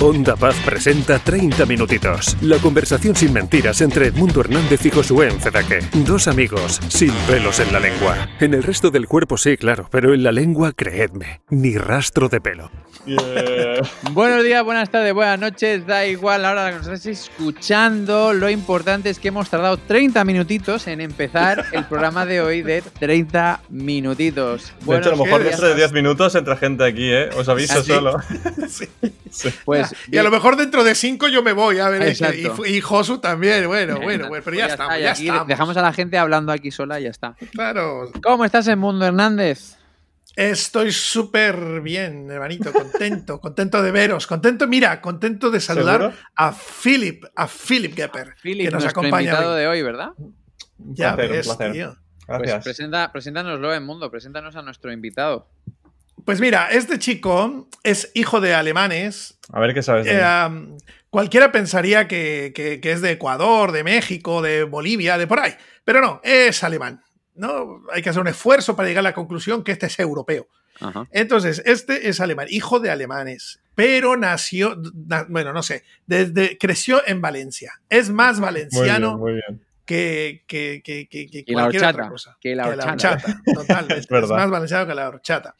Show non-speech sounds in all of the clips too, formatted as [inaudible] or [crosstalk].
Onda Paz presenta 30 minutitos. La conversación sin mentiras entre Edmundo Hernández y Josué Encedaque. Dos amigos sin pelos en la lengua. En el resto del cuerpo sí, claro, pero en la lengua, creedme, ni rastro de pelo. Yeah. Buenos días, buenas tardes, buenas noches, da igual ahora que nos estáis escuchando. Lo importante es que hemos tardado 30 minutitos en empezar el programa de hoy de 30 minutitos. Bueno, de hecho, a lo mejor dentro de 10 minutos entra gente aquí, ¿eh? Os aviso ¿Ah, solo. [laughs] sí. sí. Pues, [laughs] y a lo mejor dentro de 5 yo me voy, a ver. Y, y, Josu también, bueno, bueno, bueno, pero ya, está, ya, está. Dejamos a la gente hablando aquí sola y ya está. Claro. ¿Cómo estás en Mundo Hernández? Estoy súper bien, hermanito, contento, [laughs] contento de veros, contento, mira, contento de saludar a Philip, a Philip Gepper, que nos acompaña invitado de hoy, ¿verdad? ya ves, tío. Pues presenta, preséntanoslo en mundo, preséntanos a nuestro invitado. Pues mira, este chico es hijo de alemanes. A ver qué sabes. De eh, cualquiera pensaría que, que es de Ecuador, de México, de Bolivia, de por ahí, pero no, es alemán. ¿no? Hay que hacer un esfuerzo para llegar a la conclusión que este es europeo. Entonces, este es alemán, hijo de alemanes, pero nació, bueno, no sé, desde, creció en Valencia. Es más valenciano que, que, que, que, cualquier otra cosa. Que la horchata. totalmente. [laughs] es, más valenciano que la horchata.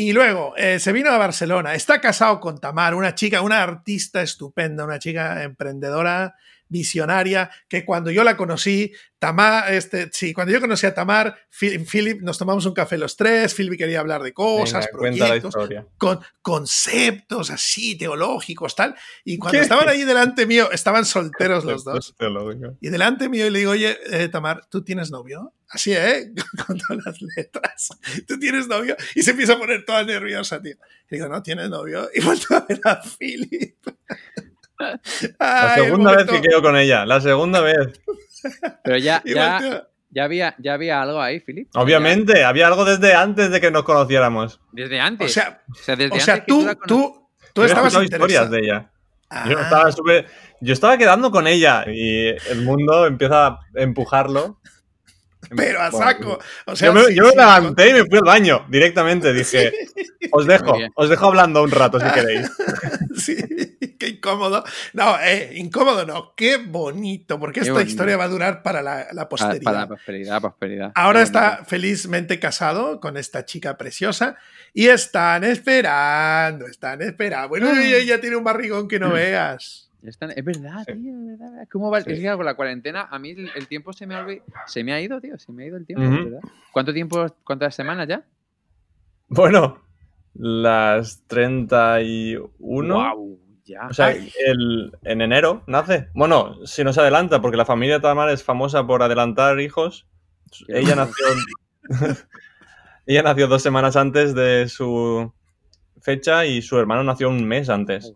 Y luego eh, se vino a Barcelona. Está casado con Tamar, una chica, una artista estupenda, una chica emprendedora visionaria, que cuando yo la conocí, Tamar, este, sí, cuando yo conocí a Tamar, Philip, nos tomamos un café los tres, Philip quería hablar de cosas, proyectos, con conceptos así, teológicos, tal. Y cuando estaban ahí delante mío, estaban solteros los dos. Y delante mío y le digo, oye, eh, Tamar, ¿tú tienes novio? Así, ¿eh? [laughs] Con todas las letras. ¿Tú tienes novio? Y se empieza a poner toda nerviosa, tío. Y digo, no, ¿tienes novio? Y vuelto a ver a Philip. La segunda vez que quedo con ella, la segunda vez. Pero ya, [laughs] ya, ya, había, ya había algo ahí, Filip. Obviamente, había algo desde antes de que nos conociéramos. Desde antes. O sea, desde tú, tú, tú, estabas historias de ella. Yo, ah. estaba yo estaba quedando con ella y el mundo empieza a empujarlo pero a saco. yo me, levanté y me fui al baño directamente. Dije, [laughs] os dejo, os dejo hablando un rato si queréis. [laughs] Sí, qué incómodo. No, eh, incómodo no, qué bonito, porque esta historia va a durar para la, posteridad. Para, la prosperidad, prosperidad. Ahora está felizmente casado con esta chica preciosa y están esperando, están esperando. Bueno, ah. ella tiene un barrigón que no veas es verdad, tío, es verdad. ¿Cómo va? Es que con la cuarentena a mí el, tiempo se me, ha se me ha ido, tío, se me ha ido el tiempo, ¿verdad? ¿Cuánto tiempo, cuántas semanas ya? Bueno, las 31. Wow, ya. O sea, el, en enero nace. Bueno, si no se adelanta, porque la familia Tamar es famosa por adelantar hijos. Ella nació. [laughs] ella nació dos semanas antes de su fecha y su hermano nació un mes antes.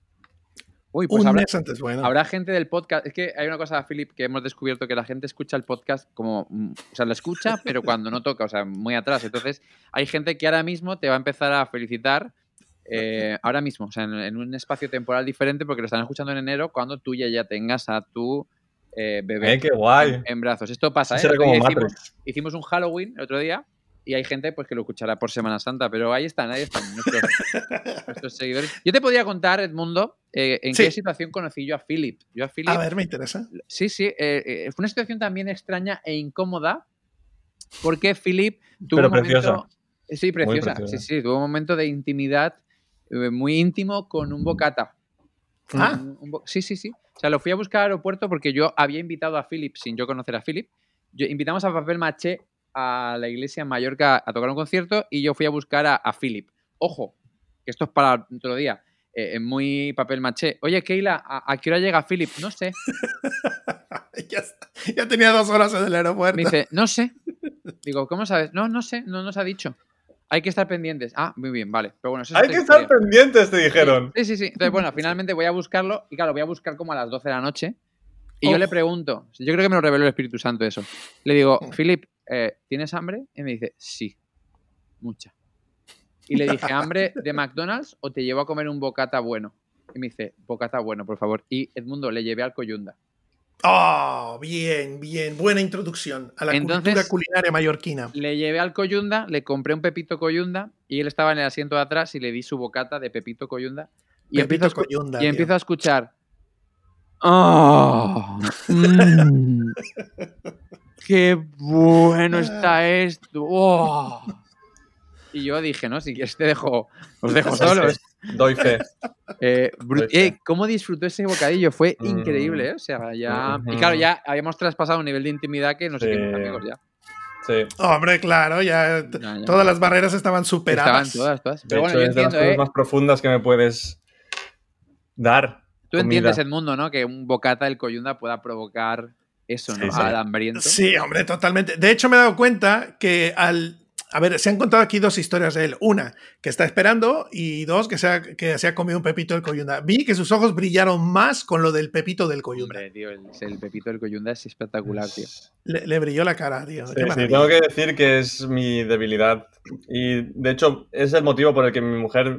Uy, pues habrá, gente del podcast. Es que hay una cosa, Philip, que hemos descubierto que la gente escucha el podcast como. Mm, o sea, lo escucha, [laughs] pero cuando no toca, o sea, muy atrás. Entonces, hay gente que ahora mismo te va a empezar a felicitar. Eh, ahora mismo, o sea, en, un espacio temporal diferente, porque lo están escuchando en enero, cuando tú ya, ya tengas a tu eh, bebé eh, qué guay. En, brazos. Esto pasa, ¿eh? Hicimos, hicimos, un Halloween el otro día y hay gente pues que lo escuchará por Semana Santa, pero ahí están, ahí están nuestros, [laughs] seguidores. Yo te podría contar, Edmundo, eh, en qué situación conocí yo a Philip. Yo a, Philip, a ver, me interesa. Sí, sí, eh, eh, fue una situación también extraña e incómoda porque Philip tuvo pero un momento... Sí, preciosa, sí, sí, tuvo un momento de intimidad muy íntimo con un bocata. Ah. sí, sí, sí. O sea, lo fui a buscar al aeropuerto porque yo había invitado a Philip sin yo conocer a Philip. Yo, invitamos a Papel Maché a la iglesia en Mallorca a tocar un concierto y yo fui a buscar a, Philip. Ojo, que esto es para otro día. Eh, muy papel maché. Oye, Keila, ¿a, qué hora llega Philip? No sé. [laughs] ya, tenía dos horas en el aeropuerto. Me dice, no sé. Digo, ¿cómo sabes? No, no sé, no nos ha dicho. Hay que estar pendientes. Ah, muy bien, vale. Pero bueno, Hay que estar pendientes, te dijeron. Sí, sí, sí. Entonces, bueno, finalmente voy a buscarlo. Y claro, voy a buscar como a las 12 de la noche. Y yo le pregunto, yo creo que me lo reveló el Espíritu Santo eso. Le digo, Philip, eh, ¿tienes hambre? Y me dice, sí, mucha. Y le dije, ¿hambre de [laughs] McDonald's o te llevo a comer un bocata bueno? Y me dice, bocata bueno, por favor. Y Edmundo le llevé al Coyunda. Oh, bien, bien. Buena introducción a la cultura culinaria mallorquina. Le llevé al Coyunda, le compré un Pepito Coyunda y él estaba en el asiento de atrás y le di su bocata de Pepito Coyunda. y, empiezo, y empiezo a escuchar. ¡Oh! [laughs] Mm, [laughs] ¡Qué bueno está esto! ¡Oh! Y yo dije, no, si quieres te dejo, os dejo solos. Doy fe. Eh, eh, ¿Cómo disfrutó ese bocadillo? Fue mm. increíble, ¿eh? O sea, ya. Y claro, ya habíamos traspasado un nivel de intimidad que no sé qué amigos ya. Sí. Hombre, claro, ya, todas las barreras estaban superadas. Estaban todas, todas. Pero bueno, yo es entiendo, de las cosas más profundas que me puedes dar. Tú entiendes el mundo, ¿no? Que un bocata del coyunda pueda provocar eso, ¿no? Al hambriento. Sí, hombre, totalmente. De hecho, me he dado cuenta que al a ver, se han contado aquí dos historias de él. Una, que está esperando, y dos, que se ha, que se ha comido un pepito del coyunda. Vi que sus ojos brillaron más con lo del pepito del coyunda. Hombre, tío, el, pepito del coyunda es espectacular, tío. Le, brilló la cara, tío. Sí, sí, tengo que decir que es mi debilidad. Y de hecho, es el motivo por el que mi mujer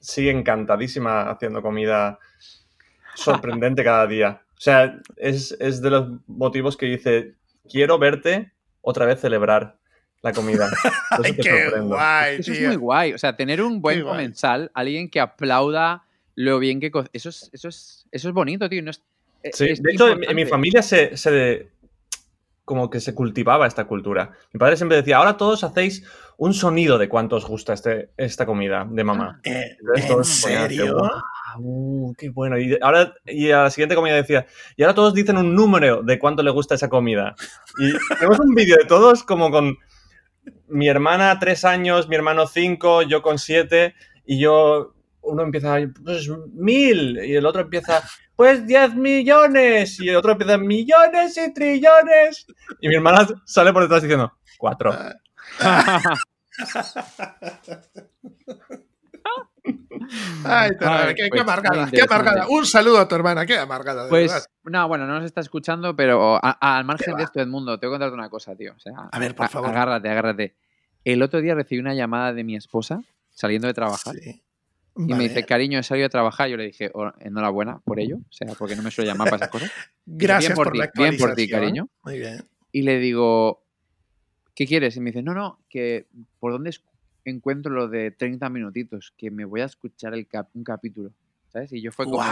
sigue encantadísima haciendo comida sorprendente cada día. O sea, es, es de los motivos que dice, quiero verte otra vez celebrar la comida. [laughs] qué guay, eso es muy guay. O sea, tener un buen comensal, alguien que aplauda lo bien que... Eso es, eso es, eso es bonito, tío. E, sí, de hecho, en, mi familia se, se, como que se cultivaba esta cultura. Mi padre siempre decía, ahora todos hacéis un sonido de cuánto os gusta este, esta comida de mamá. Eh, ¿En serio? Uh, qué bueno. Y ahora, y a la siguiente comida decía, y ahora todos dicen un número de cuánto le gusta esa comida. Y [laughs] tenemos un vídeo de todos como con mi hermana tres años, mi hermano cinco, yo con siete, y yo, uno empieza, pues mil, y el otro empieza, pues diez millones, y el otro empieza, millones y trillones, y mi hermana sale por detrás diciendo, cuatro. [laughs] Ay, qué, pues amargada, qué amargada. Un saludo a tu hermana, qué amargada. pues, no, bueno, no nos está escuchando, pero al margen de esto, Edmundo, te voy a contarte una cosa, tío. a ver, por favor. Agárrate, agárrate. El otro día recibí una llamada de mi esposa saliendo de trabajar. Y me dice, cariño, he salido de trabajar. Yo le dije, oh, enhorabuena por ello. O sea, porque no me suele llamar para esas cosas. Gracias por, ti, Bien por ti, cariño. Muy bien. Y le digo, ¿qué quieres? Y me dice, no, no, que por dónde encuentro lo de 30 minutitos, que me voy a escuchar el un capítulo, ¿sabes? Y yo fue como...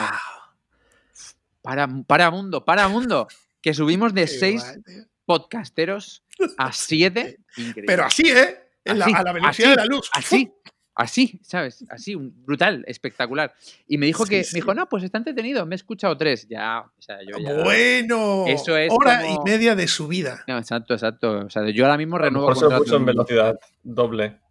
Para, para mundo, para mundo, que subimos de [laughs] 6 podcasteros a [laughs] 7. Pero así, ¿eh? a la velocidad de la luz. Así, así, ¿sabes? Así, brutal, espectacular. Y me dijo que, me dijo, no, pues está entretenido, me he escuchado tres. Ya, o sea, yo ya. Bueno, eso es hora y media de subida. exacto, exacto. O sea, yo ahora mismo renuevo. Por eso lo puso en velocidad doble.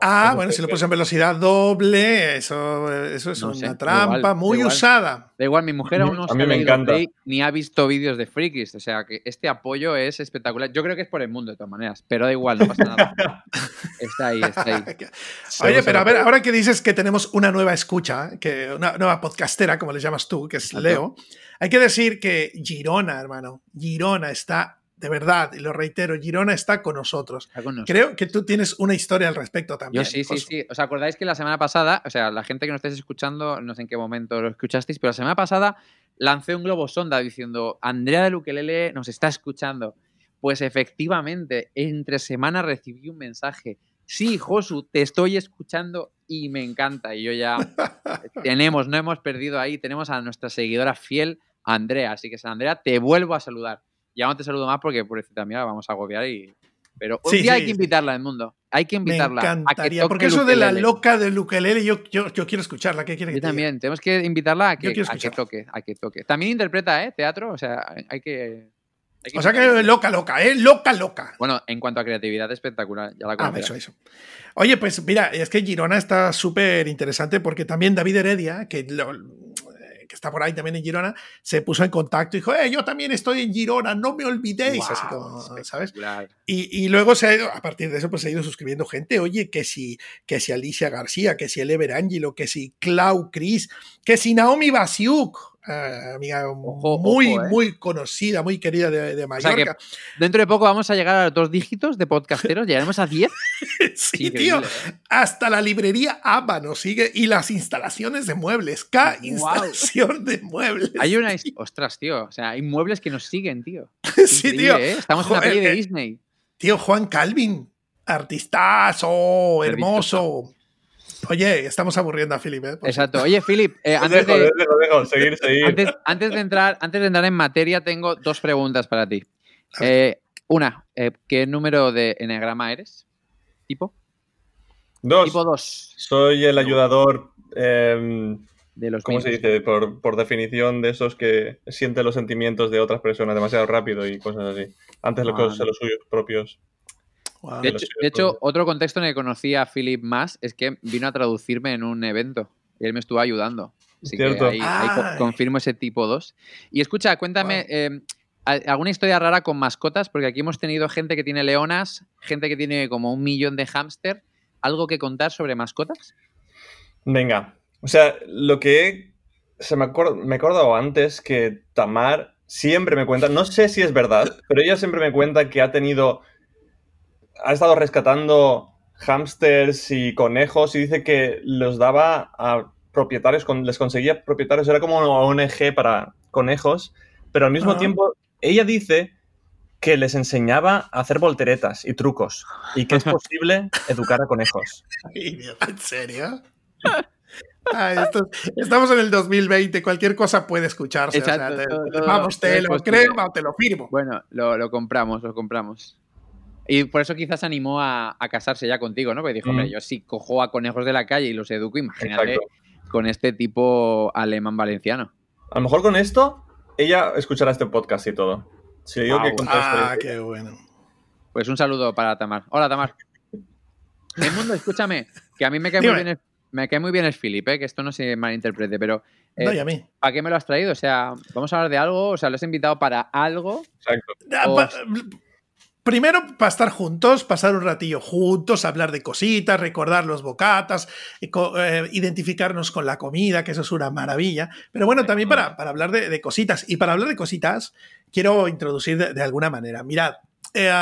Ah, bueno, si lo pones en velocidad doble, eso, eso es una trampa muy usada. Da igual, mi mujer aún no se encanta. ni ha visto vídeos de Freakies. O sea, que este apoyo es espectacular. Yo creo que es por el mundo, de todas maneras. Pero da igual, no pasa nada. [laughs] está ahí, está ahí. [laughs] Oye, pero a ver, ahora que dices que tenemos una nueva escucha, que una nueva podcastera, como le llamas tú, que es Leo, hay que decir que Girona, hermano, Girona está de verdad, y lo reitero, Girona está con nosotros. Creo que tú tienes una historia al respecto también. Yo sí, sí, sí. ¿Os acordáis que la semana pasada, o sea, la gente que nos estáis escuchando, no sé en qué momento lo escuchasteis, pero la semana pasada lancé un globo sonda diciendo, Andrea de Luquelele nos está escuchando. Pues efectivamente, entre semana recibí un mensaje. Sí, Josu, te estoy escuchando y me encanta. Y yo ya [laughs] tenemos, no hemos perdido ahí, tenemos a nuestra seguidora fiel, Andrea. Así que, Andrea, te vuelvo a saludar ya no te saludo más porque por también la vamos a agobiar y... Pero un día hay que invitarla al mundo. Hay que invitarla. Me encantaría, porque eso de la loca de Lukelele, yo, yo, yo, quiero escucharla. ¿Qué quiere yo también. Tenemos que invitarla a que, a que, toque, a que toque. También interpreta, ¿eh? Teatro, o sea, hay que... o sea que loca, loca, ¿eh? Loca, loca. Bueno, en cuanto a creatividad, espectacular. Ya la ah, eso, eso. Oye, pues mira, es que Girona está súper interesante porque también David Heredia, que lo, que está por ahí también en Girona, se puso en contacto y dijo, eh, yo también estoy en Girona, no me olvidéis, así como, ¿sabes? Y, y, luego se ha ido, a partir de eso, pues se ha ido suscribiendo gente, oye, que si, que si Alicia García, que si el Angelo, que si Clau Cris, que si Naomi Basiuk, eh, amiga muy, eh. muy conocida, muy querida de, Mallorca. dentro de poco vamos a llegar a los dos dígitos de podcasteros, [laughs] llegaremos a 10. [laughs] sí, tío. ¿eh? Hasta la librería ABA nos sigue y las instalaciones de muebles. K instalación de muebles. Hay una. [laughs] Ostras, tío. O sea, hay muebles que nos siguen, tío. [laughs] sí, tío. Estamos en una peli de Disney. Tío, Juan Calvin, artistazo, hermoso. Oye, estamos aburriendo a Philip. ¿eh? Exacto. Oye, Philip, eh, antes, de, Antes, de entrar, antes de entrar en materia, tengo dos preguntas para ti. Eh, una, eh, ¿qué número de enegrama eres? ¿Tipo? Dos. Tipo dos. Soy el ayudador. Em, de los ¿Cómo se dice? Por, definición de esos que sienten los sentimientos de otras personas demasiado rápido y cosas así. Antes de ah, los suyos propios. De, hecho, otro contexto en el que conocí a Philip más es que vino a traducirme en un evento y él me estuvo ayudando. Así que ahí, confirmo ese tipo 2. Y escucha, cuéntame, ¿alguna historia rara con mascotas? Porque aquí hemos tenido gente que tiene leonas, gente que tiene como un millón de hámster. ¿Algo que contar sobre mascotas? Venga, o sea, lo que se me, me he acordado antes que Tamar siempre me cuenta, no sé si es verdad, pero ella siempre me cuenta que ha tenido ha estado rescatando hámsters y conejos y dice que los daba a propietarios, les conseguía propietarios, era como una ONG para conejos, pero al mismo tiempo ella dice que les enseñaba a hacer volteretas y trucos y que es [laughs] posible educar a conejos. [laughs] ¿En serio? estamos en el 2020, cualquier cosa puede escucharse. vamos, te lo creo o te lo firmo. Bueno, lo compramos, lo compramos. Y por eso quizás animó a, casarse ya contigo, ¿no? Porque dijo, hombre, yo si cojo a conejos de la calle y los educo, imagínate con este tipo alemán valenciano. A lo mejor con esto, ella escuchará este podcast y todo. Si digo que ah, qué bueno. Pues un saludo para Tamar. Hola, Tamar. El mundo, escúchame, que a mí me cae muy bien el, me cae muy bien el Philip, ¿eh? que esto no se malinterprete, pero no, y a mí. ¿Para qué me lo has traído? O sea, vamos a hablar de algo, o sea, lo has invitado para algo. Exacto. Ah, Primero, para estar juntos, pasar un ratillo juntos, hablar de cositas, recordar los bocatas, eh, identificarnos con la comida, que eso es una maravilla. Pero bueno, también para, hablar de, cositas. Y para hablar de cositas, quiero introducir de, alguna manera. Mirad, eh,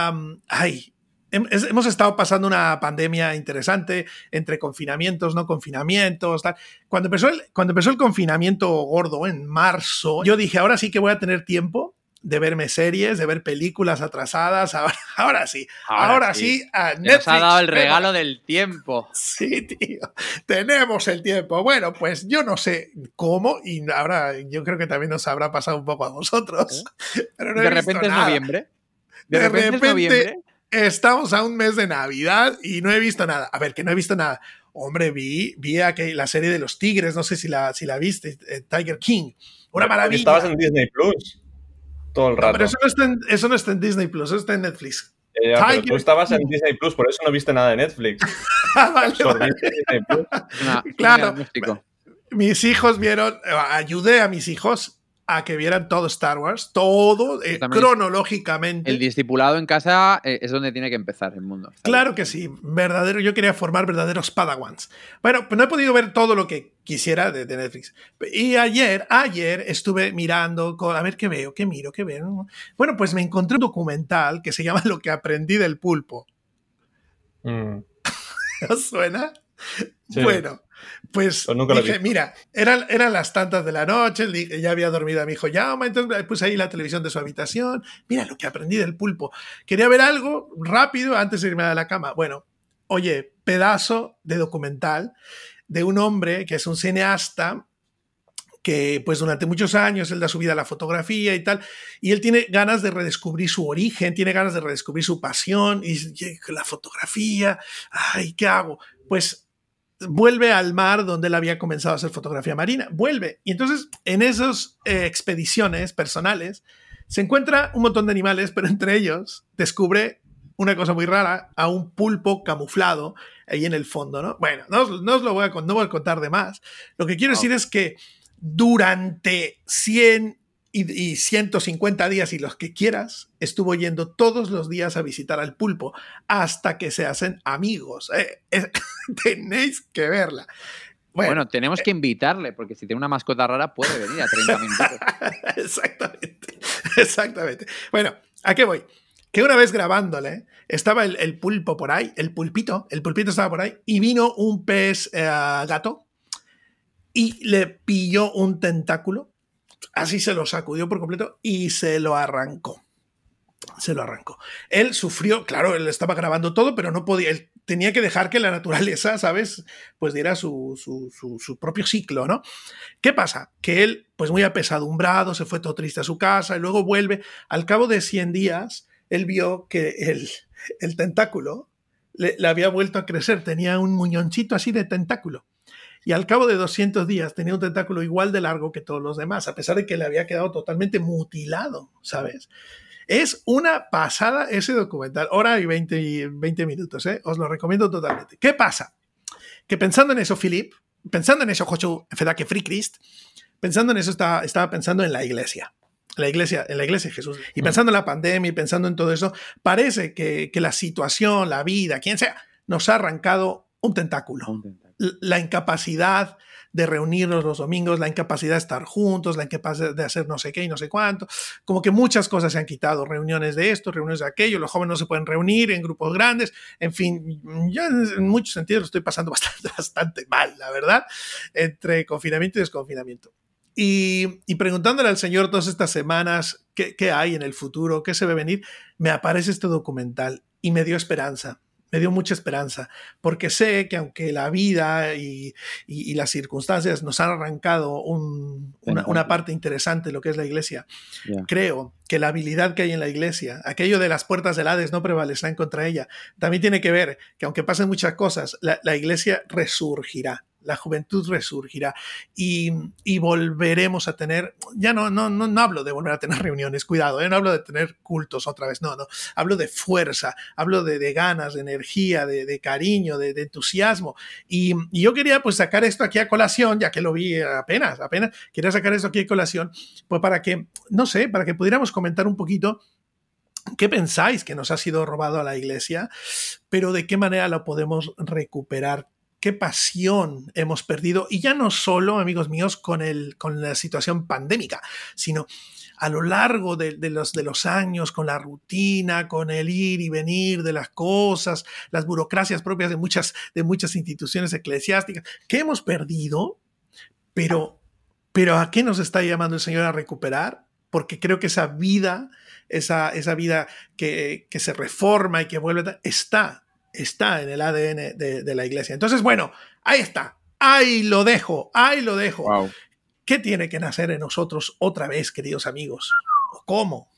ay, hemos estado pasando una pandemia interesante entre confinamientos, no confinamientos, tal. Cuando empezó el, cuando empezó el confinamiento gordo en marzo, yo dije, ahora sí que voy a tener tiempo de verme series, de ver películas atrasadas. [laughs] Ahora, ahora sí, ahora, sí. Nos ha dado el regalo del tiempo. Sí, tío. Tenemos el tiempo. Bueno, pues yo no sé cómo, y ahora yo creo que también nos habrá pasado un poco a vosotros. [laughs] ¿Eh? de repente es noviembre. De, repente, estamos a un mes de Navidad y no he visto nada. A ver, que no he visto nada. Hombre, vi, vi la serie de los tigres, no sé si la, si la viste, eh, Tiger King. Una maravilla. Estabas en Disney Plus todo el rato. pero eso no, está en, Disney Plus, eso está en Netflix. Eh, tú estabas en Disney Plus, por eso no viste nada de Netflix. [laughs] Ah, claro. Mis hijos vieron, eh, ayudé a mis hijos a que vieran todo Star Wars, todo eh, cronológicamente. El discipulado en casa eh, es donde tiene que empezar el mundo. Claro que sí, verdadero. Yo quería formar verdaderos Padawans. Bueno, pues no he podido ver todo lo que quisiera de, Netflix. Y ayer, ayer estuve mirando, a ver qué veo, qué miro, qué veo. Bueno, pues me encontré un documental que se llama [laughs] Lo que aprendí del pulpo. Mm. ¿Os suena? Bueno, pues, dije, mira, eran, eran las tantas de la noche, ya había dormido a mi hijo llama, entonces puse ahí la televisión de su habitación, mira lo que aprendí del pulpo. Quería ver algo rápido antes de irme a la cama. Bueno, oye, pedazo de documental de un hombre que es un cineasta que pues durante muchos años él da su vida a la fotografía y tal, y él tiene ganas de redescubrir su origen, tiene ganas de redescubrir su pasión, y la fotografía, ay, ¿qué hago? Pues vuelve al mar donde él había comenzado a hacer fotografía marina, vuelve. Y entonces en esas eh, expediciones personales se encuentra un montón de animales, pero entre ellos descubre una cosa muy rara, a un pulpo camuflado ahí en el fondo, ¿no? Bueno, no os, lo voy a, no voy a contar de más. Lo que quiero decir es que durante 100 y, 150 días y los que quieras, estuvo yendo todos los días a visitar al pulpo hasta que se hacen amigos. Eh, [laughs] tenéis que verla. Bueno, tenemos eh, que invitarle, porque si tiene una mascota rara puede venir a 30 minutos. [laughs] exactamente, exactamente. Bueno, ¿a qué voy? Que una vez grabándole, estaba el, pulpo por ahí, el pulpito, el pulpito estaba por ahí, y vino un pez eh, gato y le pilló un tentáculo así se lo sacudió por completo y se lo arrancó. Se lo arrancó. Él sufrió, claro, él estaba grabando todo, pero no podía, él tenía que dejar que la naturaleza, ¿sabes? Pues diera su, su, propio ciclo, ¿no? ¿Qué pasa? Que él, pues muy apesadumbrado, se fue todo triste a su casa y luego vuelve. Al cabo de 100 días, él vio que el, el tentáculo le, había vuelto a crecer, tenía un muñoncito así de tentáculo. Y al cabo de 200 días tenía un tentáculo igual de largo que todos los demás, a pesar de que le había quedado totalmente mutilado, ¿sabes? Es una pasada ese documental, hora y 20, 20 minutos, ¿eh? os lo recomiendo totalmente. ¿Qué pasa? Que pensando en eso, Philip, pensando en eso, Joshua, que Free Christ, pensando en eso estaba, estaba pensando en la iglesia. La iglesia, en la iglesia de Jesús. Y pensando en la pandemia y pensando en todo eso, parece que, que la situación, la vida, quien sea, nos ha arrancado un tentáculo. La incapacidad de reunirnos los domingos, la incapacidad de estar juntos, la incapacidad de hacer no sé qué y no sé cuánto. Como que muchas cosas se han quitado, reuniones de esto, reuniones de aquello, los jóvenes no se pueden reunir en grupos grandes, en fin, yo en muchos sentidos estoy pasando [laughs] bastante, bastante mal, la verdad, entre confinamiento y desconfinamiento. Y, y preguntándole al Señor todas estas semanas qué, qué hay en el futuro, qué se ve venir, me aparece este documental y me dio esperanza me dio mucha esperanza, porque sé que aunque la vida y, las circunstancias nos han arrancado una, parte interesante de lo que es la iglesia, creo que la habilidad que hay en la iglesia, aquello de las puertas del Hades no prevalecerán contra ella, también tiene que ver que aunque pasen muchas cosas, la iglesia resurgirá la juventud resurgirá y, volveremos a tener, ya no, no, no, hablo de volver a tener [laughs] reuniones, cuidado, ¿eh? no hablo de tener cultos otra vez, no, no, hablo de fuerza, hablo de, ganas, de energía, de, cariño, de, entusiasmo. Y, yo quería pues sacar esto aquí a colación, ya que lo vi apenas, apenas, quería sacar esto aquí a colación, pues para que, no sé, para que pudiéramos comentar un poquito ¿Qué pensáis que nos ha sido robado a la iglesia? Pero de qué manera lo podemos recuperar qué pasión hemos perdido, y ya no solo, amigos míos, con, el, con la situación pandémica, sino a lo largo de, los, de los años, con la rutina, con el ir y venir de las cosas, las burocracias propias de muchas, de muchas instituciones eclesiásticas, que hemos perdido, pero, pero ¿a qué nos está llamando el Señor a recuperar? Porque creo que esa vida, esa, esa vida que, que se reforma y que vuelve, está está en el ADN de, la iglesia. Entonces, bueno, ahí está. Ahí lo dejo, ahí lo dejo. ¿Qué tiene que nacer en nosotros otra vez, queridos amigos? ¿Cómo?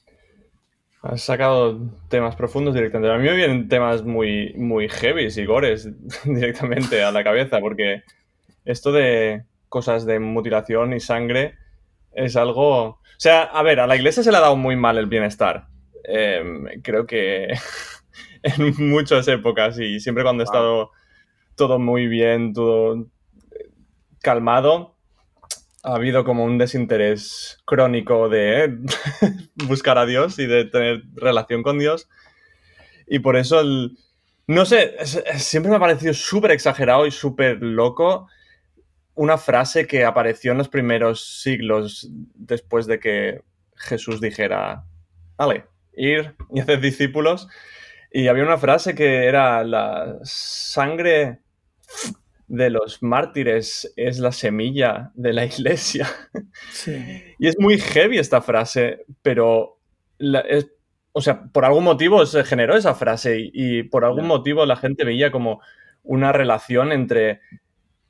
Has sacado temas profundos directamente. A mí me vienen temas muy, muy heavy y gores [laughs] directamente a la cabeza, porque esto de cosas de mutilación y sangre es algo... O sea, a ver, a la iglesia se le ha dado muy mal el bienestar. Em, creo que [laughs] [laughs] en muchas épocas y siempre cuando he estado todo muy bien, todo calmado, ha habido como un desinterés crónico de [laughs] buscar a Dios y de tener relación con Dios. Y por eso, no sé, siempre me ha parecido súper exagerado y súper loco una frase que apareció en los primeros siglos después de que Jesús dijera, vale, ir y hacer discípulos. Y había una frase que era la sangre de los mártires es la semilla de la iglesia. [laughs] Y es muy heavy esta frase, pero o sea, por algún motivo se generó esa frase y, por algún motivo la gente veía como una relación entre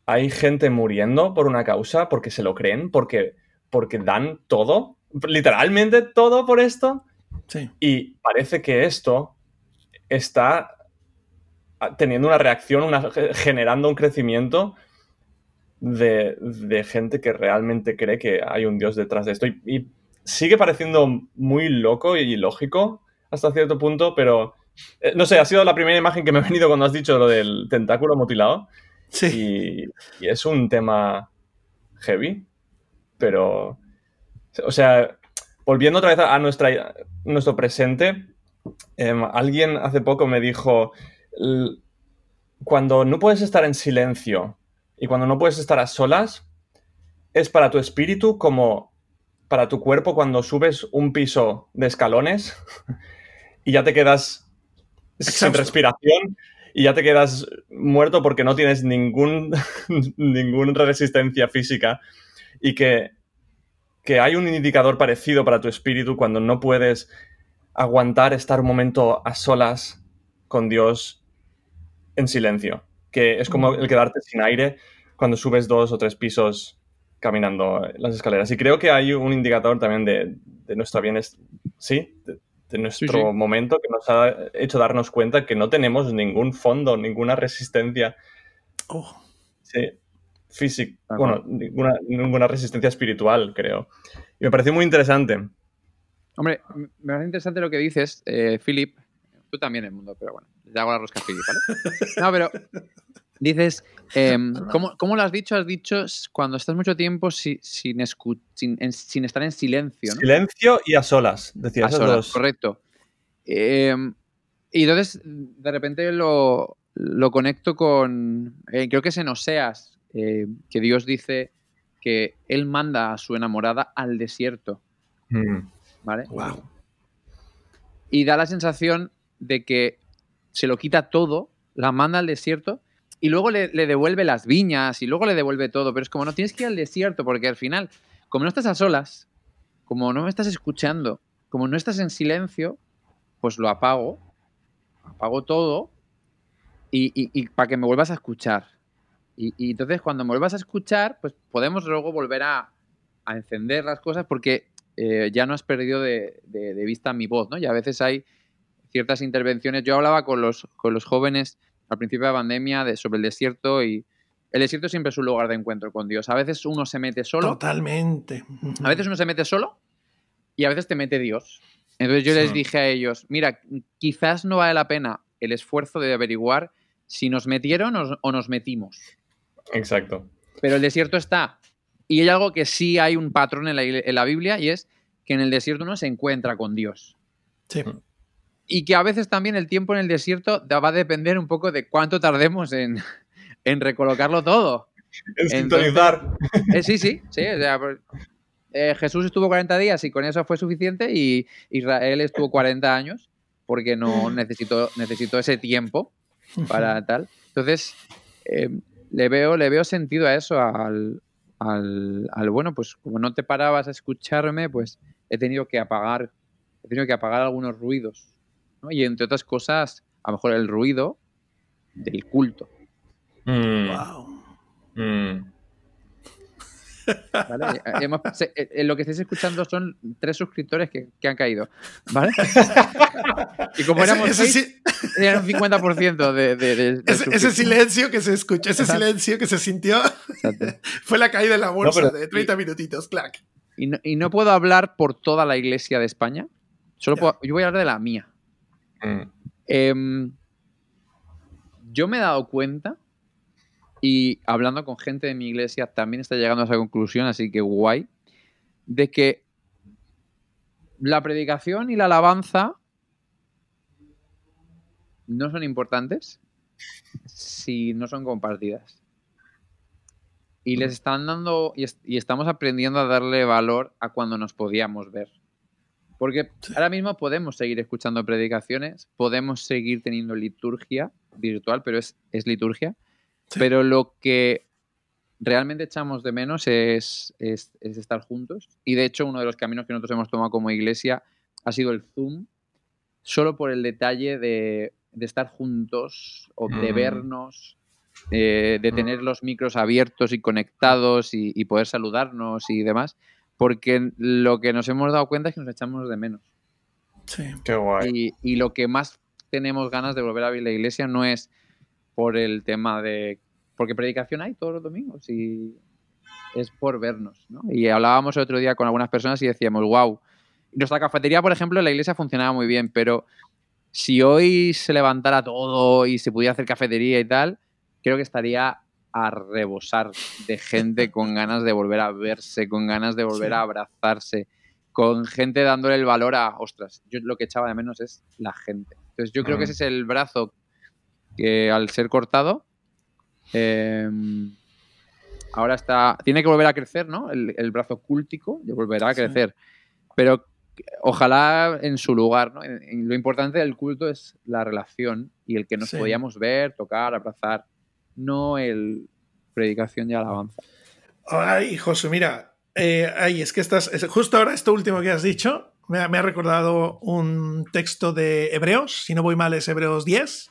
hay gente muriendo por una causa porque se lo creen, porque, porque dan todo, literalmente todo por esto. Y parece que esto está teniendo una reacción, generando un crecimiento de, gente que realmente cree que hay un Dios detrás de esto. Y, sigue pareciendo muy loco y lógico hasta cierto punto, pero eh, no sé, ha sido la primera imagen que me ha venido cuando has dicho lo del tentáculo mutilado. Sí. Y, es un tema heavy, pero, o sea, volviendo otra vez a nuestra, nuestro presente, Em, alguien hace poco me dijo, cuando no puedes estar en silencio y cuando no puedes estar a solas, es para tu espíritu como para tu cuerpo cuando subes un piso de escalones [laughs] y ya te quedas sin respiración y ya te quedas muerto porque no tienes ningún, [laughs] ninguna resistencia física y que, que hay un indicador parecido para tu espíritu cuando no puedes aguantar estar un momento a solas con Dios en silencio, que es como el quedarte sin aire cuando subes dos o tres pisos caminando las escaleras. Y creo que hay un indicador también de, nuestra bienestar, sí, de, nuestro momento que nos ha hecho darnos cuenta que no tenemos ningún fondo, ninguna resistencia. Oh. Sí, física, bueno, ninguna, ninguna, resistencia espiritual, creo. Y me pareció muy interesante. Hombre, me parece interesante lo que dices, eh, Philip. Tú también el mundo, pero bueno, le hago la rosca a Philip, ¿vale? [laughs] No, pero dices, em, ¿cómo, lo has dicho? Has dicho cuando estás mucho tiempo sin, sin, estar en silencio. ¿no? Silencio y a solas, decías. A solas, correcto. Em, y entonces, de repente lo, lo conecto con, eh, creo que es en Oseas, eh, que Dios dice que Él manda a su enamorada al desierto. Mm. ¿Vale? Y da la sensación de que se lo quita todo, la manda al desierto y luego le, devuelve las viñas y luego le devuelve todo. Pero es como no tienes que ir al desierto porque al final, como no estás a solas, como no me estás escuchando, como no estás en silencio, pues lo apago, apago todo y para que me vuelvas a escuchar. Y, entonces cuando me vuelvas a escuchar, pues podemos luego volver a, encender las cosas porque eh, ya no has perdido de, vista mi voz, ¿no? Y a veces hay ciertas intervenciones. Yo hablaba con los, con los jóvenes al principio de la pandemia de, sobre el desierto y el desierto siempre es un lugar de encuentro con Dios. A veces uno se mete solo. Totalmente. A veces uno se mete solo y a veces te mete Dios. Entonces yo les dije a ellos, mira, quizás no vale la pena el esfuerzo de averiguar si nos metieron o nos metimos. Exacto. Pero el desierto está. Y hay algo que sí hay un patrón en la, Biblia y es que en el desierto uno se encuentra con Dios. Sí. Y que a veces también el tiempo en el desierto va a depender un poco de cuánto tardemos en, [laughs] recolocarlo todo. En sintonizar. Eh, sí, sí, sí. Pues, eh, Jesús estuvo 40 días y con eso fue suficiente y Israel estuvo 40 años porque no necesitó, necesitó ese tiempo para [laughs] tal. Entonces, eh, le veo, le veo sentido a eso, al, al, bueno, pues como no te parabas a escucharme, pues he tenido que apagar, he tenido que apagar algunos ruidos. ¿no? Y entre otras cosas, a lo mejor el ruido del culto. Wow. Mm. ¿Vale? Eh, eh, lo que estáis escuchando son tres suscriptores que, han caído. ¿Vale? [laughs] y como éramos seis, era un 50% de, de, ese, silencio que se escuchó, ese silencio que se sintió, [laughs] fue la caída de la bolsa de 30 minutitos, clac. Y no, y no, puedo hablar por toda la iglesia de España. Solo puedo, yo voy a hablar de la mía. Mm. Em, yo me he dado cuenta y hablando con gente de mi iglesia también está llegando a esa conclusión, así que guay, de que la predicación y la alabanza no son importantes si no son compartidas. Y les están dando, y, estamos aprendiendo a darle valor a cuando nos podíamos ver. Porque ahora mismo podemos seguir escuchando predicaciones, podemos seguir teniendo liturgia virtual, pero es, es liturgia, pero lo que realmente echamos de menos es, estar juntos. Y de hecho, uno de los caminos que nosotros hemos tomado como iglesia ha sido el Zoom, solo por el detalle de, estar juntos o de mm. vernos, eh, de mm. tener los micros abiertos y conectados y, poder saludarnos y demás, porque lo que nos hemos dado cuenta es que nos echamos de menos. Sí. Qué guay. Y, y lo que más tenemos ganas de volver a ver la iglesia no es por el tema de... Porque predicación hay todos los domingos y es por vernos, ¿no? Y hablábamos el otro día con algunas personas y decíamos, wow, nuestra cafetería, por ejemplo, en la iglesia funcionaba muy bien, pero si hoy se levantara todo y se pudiera hacer cafetería y tal, creo que estaría a rebosar de gente [laughs] con ganas de volver a verse, con ganas de volver a abrazarse, con gente dándole el valor a, ostras, yo lo que echaba de menos es la gente. Entonces yo creo que ese es el brazo que al ser cortado, em, ahora está. Tiene que volver a crecer, ¿no? El, brazo cúltico volverá a crecer. Pero ojalá en su lugar, ¿no? lo importante del culto es la relación y el que nos podíamos ver, tocar, abrazar, no el predicación y alabanza. Ay, José, mira, eh, ay, es que estás, justo ahora esto último que has dicho, me ha, me ha, recordado un texto de Hebreos, si no voy mal es Hebreos 10,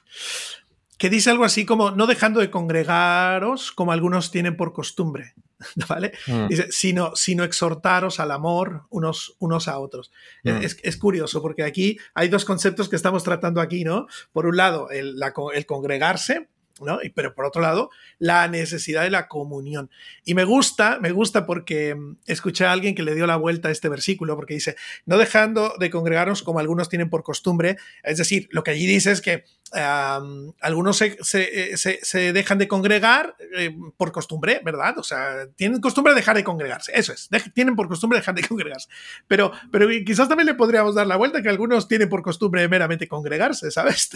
que dice algo así como no dejando de congregaros como algunos tienen por costumbre, [laughs] ¿vale? Mm. Dice, sino, sino exhortaros al amor unos, unos a otros. Mm. Es, es, curioso porque aquí hay dos conceptos que estamos tratando aquí, ¿no? Por un lado, el, el congregarse, ¿no? Pero por otro lado, la necesidad de la comunión. Y me gusta, me gusta porque mm, escuché a alguien que le dio la vuelta a este versículo, porque dice, no dejando de congregarnos como algunos tienen por costumbre, es decir, lo que allí dice es que algunos se, se, se, dejan de congregar eh, por costumbre, ¿verdad? O sea, tienen costumbre de dejar de congregarse, eso es, tienen por costumbre dejar de [laughs] congregarse. Pero, pero quizás también le podríamos dar la vuelta que algunos tienen por costumbre meramente congregarse, ¿sabes?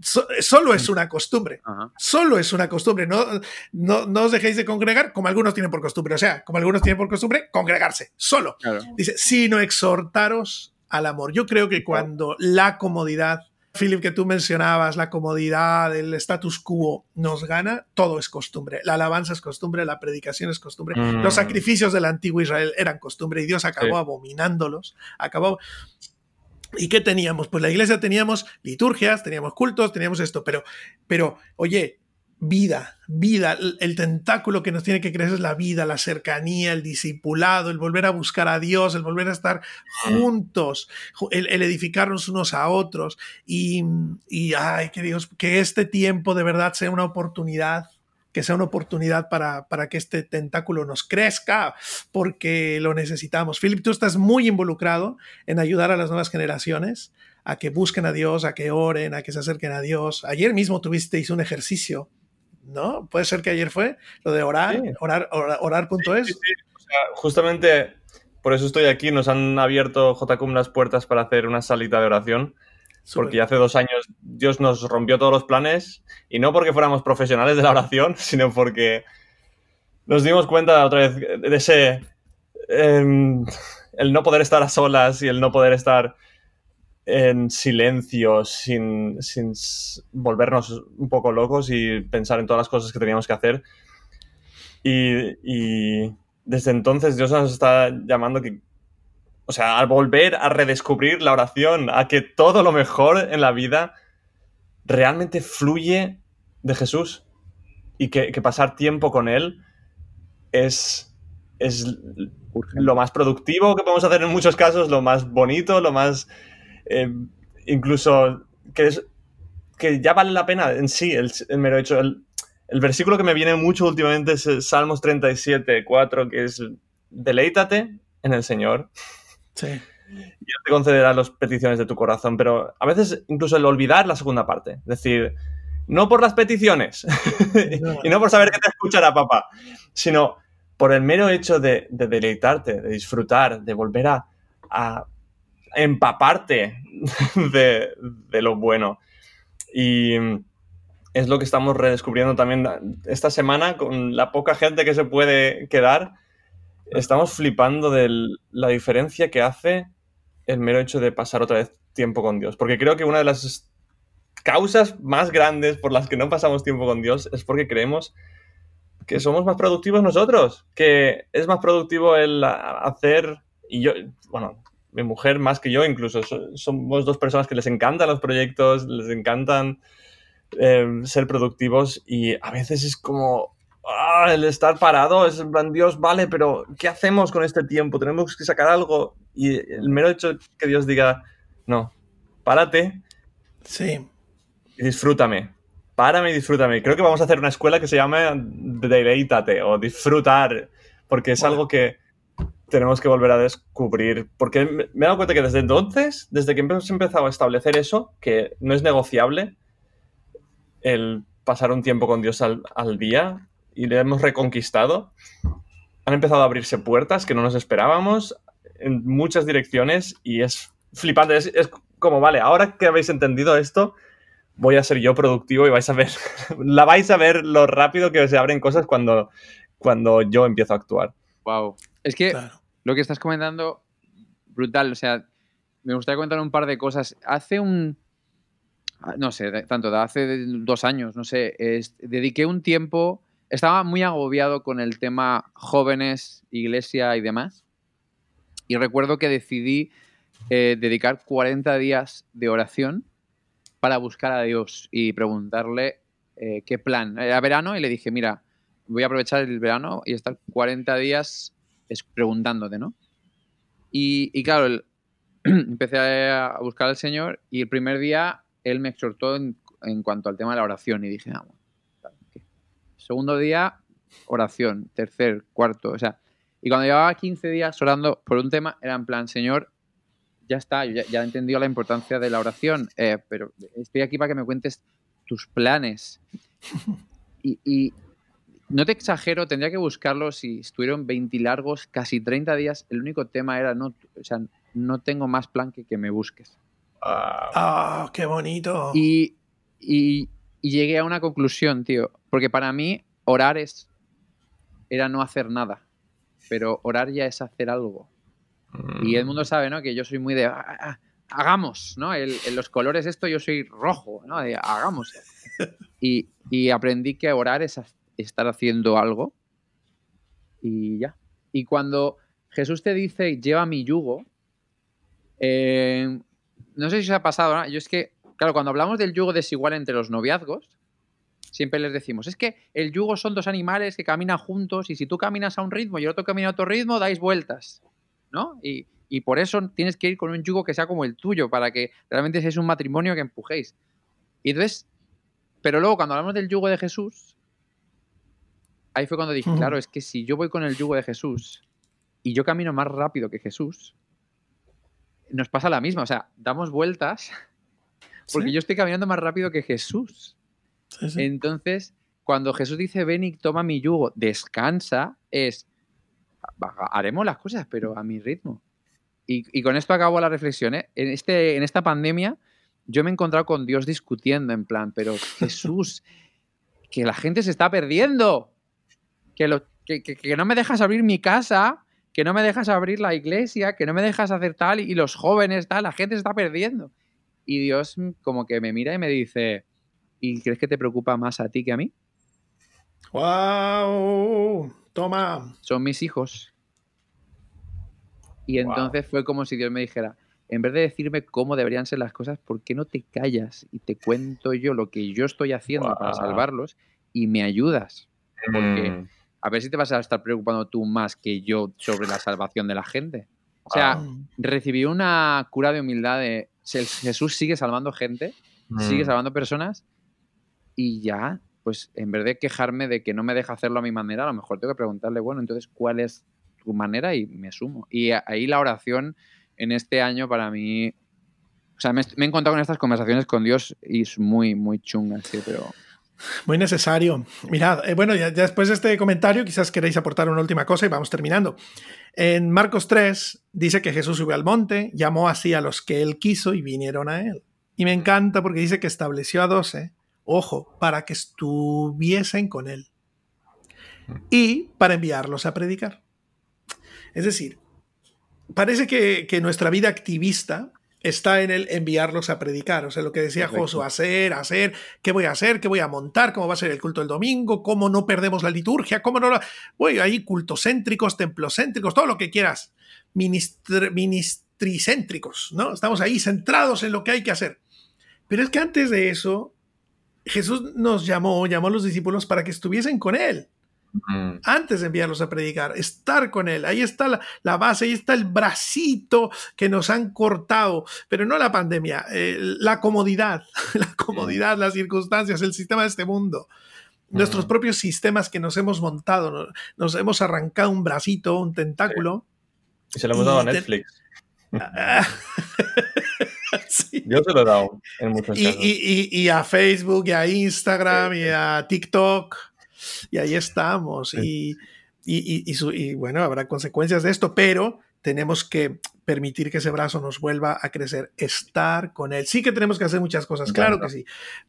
[laughs] solo es una costumbre, solo es una costumbre, no, no, no, os dejéis de congregar como algunos tienen por costumbre, o sea, como algunos tienen por costumbre, congregarse, solo. Dice, sino exhortaros al amor. Yo creo que cuando la comodidad Philip, que tú mencionabas, la comodidad, el status quo nos gana, todo es costumbre. La alabanza es costumbre, la predicación es costumbre. Los mm. sacrificios del antiguo Israel eran costumbre y Dios acabó abominándolos. Acabó. ¿Y qué teníamos? Pues la iglesia teníamos liturgias, teníamos cultos, teníamos esto, pero, pero oye, vida, vida, el tentáculo que nos tiene que crecer es la vida, la cercanía, el discipulado, el volver a buscar a Dios, el volver a estar juntos, el, edificarnos unos a otros y, y, ay, que Dios, que este tiempo de verdad sea una oportunidad que sea una oportunidad para, para, que este tentáculo nos crezca, porque lo necesitamos. Philip, tú estás muy involucrado en ayudar a las nuevas generaciones a que busquen a Dios, a que oren, a que se acerquen a Dios. Ayer mismo tuvisteis un ejercicio ¿no? Puede ser que ayer fue lo de orar, orar, orar.es. justamente por eso estoy aquí. Nos han abierto JCUM las puertas para hacer una salita de oración. Porque hace dos años Dios nos rompió todos los planes y no porque fuéramos profesionales de la oración, [laughs] sino porque nos dimos cuenta otra vez de ese... Em, el no poder estar a solas y el no poder estar en silencio, sin, volvernos un poco locos y pensar en todas las cosas que teníamos que hacer. Y, desde entonces Dios nos está llamando que, o sea, a volver a redescubrir la oración, a que todo lo mejor en la vida realmente fluye de Jesús y que, pasar tiempo con Él es, es lo más productivo que podemos hacer en muchos casos, lo más bonito, lo más eh, incluso que, es, que ya vale la pena en sí el, mero hecho. El, versículo que me viene mucho últimamente es Salmos 37, 4, que es deleítate en el Señor. Sí. Y Él te concederá las peticiones de tu corazón, pero a veces incluso el olvidar la segunda parte, es decir, no por las peticiones [laughs] y no por saber que te escuchará papá, sino por el mero hecho de, deleitarte, de disfrutar, de volver a, empaparte [laughs] de, de lo bueno. Y es lo que estamos redescubriendo también esta semana con la poca gente que se puede quedar. Estamos flipando de la diferencia que hace el mero hecho de pasar otra vez tiempo con Dios. Porque creo que una de las causas más grandes por las que no pasamos tiempo con Dios es porque creemos que somos más productivos nosotros, que es más productivo el hacer, y yo, bueno, mi mujer más que yo incluso. somos dos personas que les encantan los proyectos, les encantan eh, ser productivos y a veces es como ah, el estar parado, es en plan, Dios, vale, pero ¿qué hacemos con este tiempo? Tenemos que sacar algo. Y el mero hecho que Dios diga, no, párate. Sí. Y disfrútame. Párame y disfrútame. Creo que vamos a hacer una escuela que se llama Deleítate o Disfrutar, porque es algo que tenemos que volver a descubrir. Porque me he dado cuenta que desde entonces, desde que hemos empezado a establecer eso, que no es negociable el pasar un tiempo con Dios al, día y le hemos reconquistado, han empezado a abrirse puertas que no nos esperábamos en muchas direcciones y es flipante. Es, como, vale, ahora que habéis entendido esto, voy a ser yo productivo y vais a ver, [laughs] la vais a ver lo rápido que se abren cosas cuando, cuando yo empiezo a actuar. Wow. Es que lo que estás comentando, brutal. O sea, me gustaría comentar un par de cosas. Hace un. No sé, tanto, hace dos años, no sé, dediqué un tiempo. Estaba muy agobiado con el tema jóvenes, iglesia y demás. Y recuerdo que decidí eh, dedicar 40 días de oración para buscar a Dios y preguntarle eh, ¿qué plan? Era verano y le dije, mira, voy a aprovechar el verano y estar 40 días preguntándote, ¿no? Y, claro, [clears throat] empecé a buscar al Señor y el primer día él me exhortó en, cuanto al tema de la oración y dije, vamos. Ah, Segundo día, oración. Tercer, cuarto, o sea, y cuando llevaba 15 días orando por un tema, era en plan, Señor, ya está, ya, he entendido la importancia de la oración, eh, pero estoy aquí para que me cuentes tus planes. [laughs] Y, no te exagero, tendría que buscarlo si estuvieron 20 largos, casi 30 días. El único tema era, no, o sea, no tengo más plan que que me busques. ¡Ah, qué bonito! Y, y, llegué a una conclusión, tío, porque para mí orar es, era no hacer nada, pero orar ya es hacer algo. Y el mundo sabe, ¿no? Que yo soy muy de ah, ah, hagamos, ¿no? en los colores esto yo soy rojo, ¿no? De hagamos. [laughs] Y, y, aprendí que orar es estar haciendo algo y ya. Y cuando Jesús te dice, lleva mi yugo, eh, no sé si os ha pasado, ¿no? yo es que, claro, cuando hablamos del yugo desigual entre los noviazgos, siempre les decimos, es que el yugo son dos animales que caminan juntos y si tú caminas a un ritmo y el otro camina a otro ritmo, dais vueltas. ¿no? Y, por eso tienes que ir con un yugo que sea como el tuyo, para que realmente seáis un matrimonio que empujéis. Y entonces, pero luego cuando hablamos del yugo de Jesús, ahí fue cuando dije, claro, es que si yo voy con el yugo de Jesús y yo camino más rápido que Jesús, nos pasa la misma, o sea, damos vueltas [laughs] porque yo estoy caminando más rápido que Jesús. Entonces, cuando Jesús dice, ven y toma mi yugo, descansa, es, haremos las cosas, pero a mi ritmo. Y, con esto acabo la reflexión. ¿eh? En, este, en esta pandemia yo me he encontrado con Dios discutiendo en plan, pero Jesús, que la gente se está perdiendo, que, lo, que, que, no me dejas abrir mi casa, que no me dejas abrir la iglesia, que no me dejas hacer tal, y, los jóvenes tal, la gente se está perdiendo. Y Dios como que me mira y me dice, ¿y crees que te preocupa más a ti que a mí? ¡Wow! Toma. Son mis hijos. Y entonces fue como si Dios me dijera, en vez de decirme cómo deberían ser las cosas, ¿por qué no te callas y te cuento yo lo que yo estoy haciendo para salvarlos y me ayudas? Porque mm. A ver si te vas a estar preocupando tú más que yo sobre la salvación de la gente. O sea, recibí una cura de humildad de Jesús sigue salvando gente, sigue mm. salvando personas y ya pues en vez de quejarme de que no me deja hacerlo a mi manera, a lo mejor tengo que preguntarle, bueno, entonces, ¿cuál es tu manera? Y me sumo. Y ahí la oración en este año para mí, o sea, me, he encontrado con estas conversaciones con Dios y es muy, muy chunga, sí, pero... Muy necesario. Mirad, eh, bueno, ya, después de este comentario quizás queréis aportar una última cosa y vamos terminando. En Marcos 3 dice que Jesús subió al monte, llamó así a los que él quiso y vinieron a él. Y me encanta porque dice que estableció a doce ojo, para que estuviesen con él y para enviarlos a predicar. Es decir, parece que, nuestra vida activista está en el enviarlos a predicar. O sea, lo que decía Josué, hacer, hacer, qué voy a hacer, qué voy a montar, cómo va a ser el culto el domingo, cómo no perdemos la liturgia, cómo no... La... Voy ahí cultocéntricos, templocéntricos, todo lo que quieras, ministricéntricos, ¿no? Estamos ahí centrados en lo que hay que hacer. Pero es que antes de eso, Jesús nos llamó, llamó a los discípulos para que estuviesen con Él. Antes de enviarlos a predicar, estar con Él. Ahí está la, base, ahí está el bracito que nos han cortado, pero no la pandemia, eh, la comodidad, [laughs] la comodidad, las circunstancias, el sistema de este mundo. Nuestros propios sistemas que nos hemos montado, nos, hemos arrancado un bracito, un tentáculo. Y se lo hemos dado a Netflix. [laughs] [laughs] Yo se lo he dado en muchos y, Y, a Facebook, y a Instagram, y a TikTok. Y ahí estamos. Y, y, bueno, habrá consecuencias de esto, pero tenemos que permitir que ese brazo nos vuelva a crecer, estar con él. Sí que tenemos que hacer muchas cosas, claro que sí,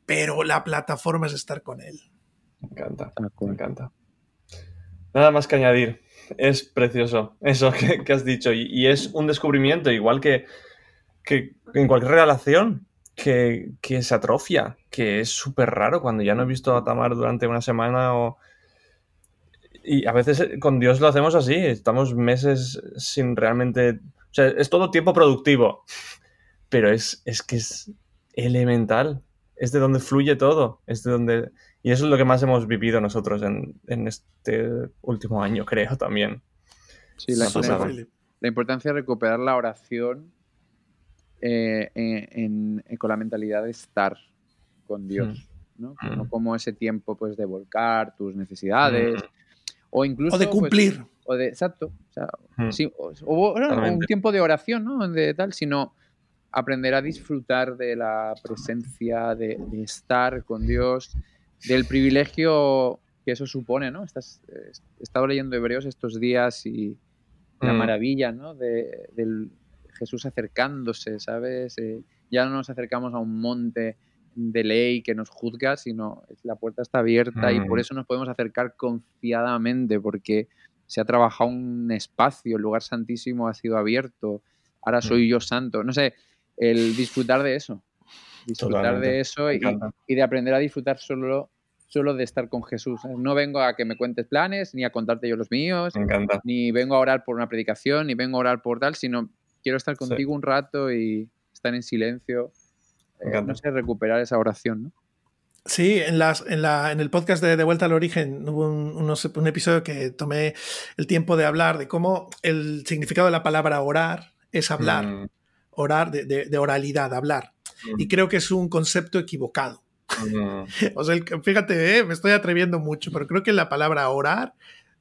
pero la plataforma es estar con él. Me encanta, me encanta. Nada más que añadir. Es precioso eso que, que has dicho y, es un descubrimiento, igual que que en cualquier relación que, se atrofia, que es súper raro cuando ya no he visto a Tamar durante una semana o... Y a veces eh, con Dios lo hacemos así, estamos meses sin realmente... O sea, es todo tiempo productivo, [laughs] pero es, es que es elemental, es de donde fluye todo, es de donde... Y eso es lo que más hemos vivido nosotros en, este último año, creo, también. Sí, la, la, importancia de recuperar la oración eh, con la mentalidad de estar con Dios, mm. ¿no? Mm. como ese tiempo pues, de volcar tus necesidades, mm. o incluso... O de pues, cumplir. o de, exacto. O, sea, o, un tiempo de oración, ¿no? De tal, sino aprender a disfrutar de la presencia, de, estar con Dios, del privilegio que eso supone, ¿no? Estás, he estado leyendo Hebreos estos días y la maravilla, ¿no? De, del Jesús acercándose, ¿sabes? Eh, ya no nos acercamos a un monte de ley que nos juzga, sino la puerta está abierta y por eso nos podemos acercar confiadamente, porque se ha trabajado un espacio, el lugar santísimo ha sido abierto, ahora soy yo santo. No sé, el disfrutar de eso. Disfrutar de eso y, de aprender a disfrutar solo, solo de estar con Jesús. No vengo a que me cuentes planes, ni a contarte yo los míos, ni vengo a orar por una predicación, ni vengo a orar por tal, sino quiero estar contigo un rato y estar en silencio. Eh, no sé, recuperar esa oración, ¿no? Sí, en, las, en, la, en el podcast de De Vuelta al Origen hubo un, episodio que tomé el tiempo de hablar de cómo el significado de la palabra orar es hablar. Mm orar, de, oralidad, hablar. Y creo que es un concepto equivocado. [laughs] o sea, fíjate, eh, me estoy atreviendo mucho, pero creo que la palabra orar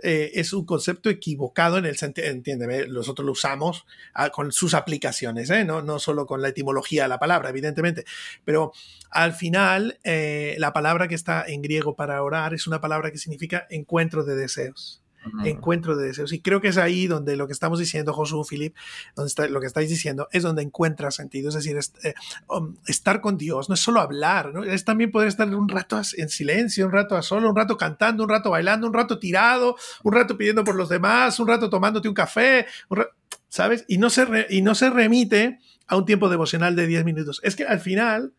eh, es un concepto equivocado en el sentido, entiéndeme, nosotros lo usamos ah, con sus aplicaciones, ¿eh? no, no solo con la etimología de la palabra, evidentemente, pero al final la palabra que está en griego para orar es una palabra que significa encuentro de deseos encuentro de deseos. Y creo que es ahí donde lo que estamos diciendo, Josué, Filip, donde lo que estáis diciendo, es donde encuentra sentido. Es decir, eh, um, estar con Dios no es solo hablar, es también poder estar un rato en silencio, un rato solo, un rato cantando, un rato bailando, un rato tirado, un rato pidiendo por los demás, un rato tomándote un café, ¿sabes? Y no, se y no se remite a un tiempo devocional de 10 minutos. Es que al final,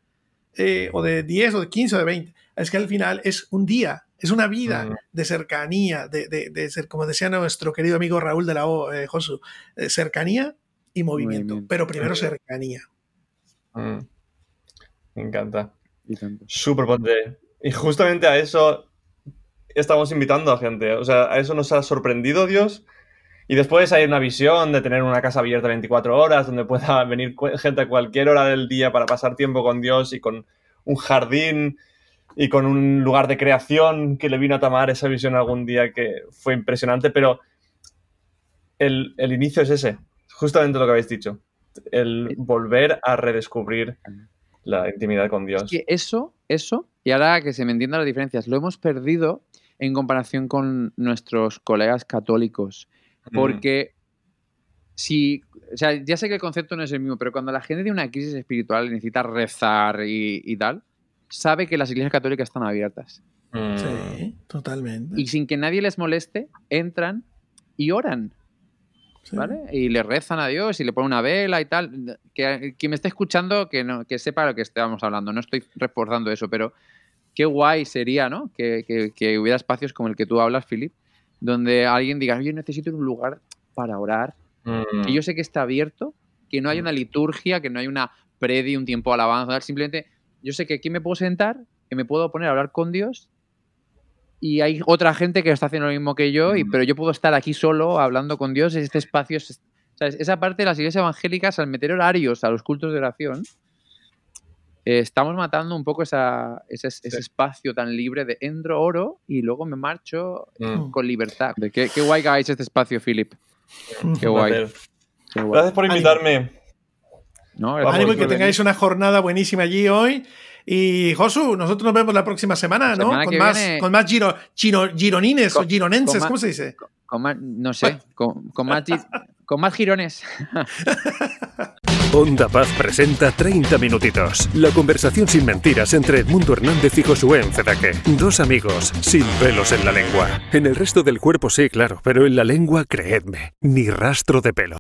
eh, o de 10 o de 15 o de 20, es que al final es un día, es una vida mm. de cercanía, de, ser, como decía nuestro querido amigo Raúl de la O, eh, Josu, eh, cercanía y movimiento, pero primero cercanía. Mm. Me encanta. Súper potente. Y justamente a eso estamos invitando a gente. O sea, a eso nos ha sorprendido Dios. Y después hay una visión de tener una casa abierta 24 horas, donde pueda venir gente a cualquier hora del día para pasar tiempo con Dios y con un jardín y con un lugar de creación que le vino a tomar esa visión algún día que fue impresionante, pero el, inicio es ese, justamente lo que habéis dicho, el volver a redescubrir la intimidad con Dios. eso, eso, y ahora que se me entiendan las diferencias, lo hemos perdido en comparación con nuestros colegas católicos, porque si, o sea, ya sé que el concepto no es el mismo, pero cuando la gente tiene una crisis espiritual y necesita rezar y tal, sabe que las iglesias católicas están abiertas. Mm. Sí, totalmente. Y sin que nadie les moleste, entran y oran. ¿Vale? Y le rezan a Dios y le ponen una vela y tal. Que quien me esté escuchando, que, no, que sepa lo que estamos hablando. No estoy reforzando eso, pero qué guay sería, ¿no? Que, hubiera espacios como el que tú hablas, Philip, donde alguien diga, yo necesito un lugar para orar, mm. que yo sé que está abierto, que no hay una liturgia, que no hay una predi, un tiempo de alabanza, simplemente yo sé que aquí me puedo sentar, que me puedo poner a hablar con Dios y hay otra gente que está haciendo lo mismo que yo, y, pero yo puedo estar aquí solo hablando con Dios. Este espacio, esa parte de las iglesias evangélicas, al meter horarios a los cultos de oración, eh, estamos matando un poco ese, espacio tan libre de entro, oro y luego me marcho eh, mm. con libertad. Qué, qué guay que hagáis este espacio, Philip. Qué guay. Gracias por invitarme. ¿No? Ánimo y que tengáis una jornada buenísima allí hoy. Y Josu, nosotros nos vemos la próxima semana, ¿no? con, más, con más giro, gironines o gironenses, ¿cómo se dice? Con más, no sé, con, más, con más girones. [laughs] Onda Paz presenta 30 minutitos. La conversación sin mentiras entre Edmundo Hernández y Josué Encedaque. Dos amigos sin pelos en la lengua. En el resto del cuerpo sí, claro, pero en la lengua, creedme, ni rastro de pelo.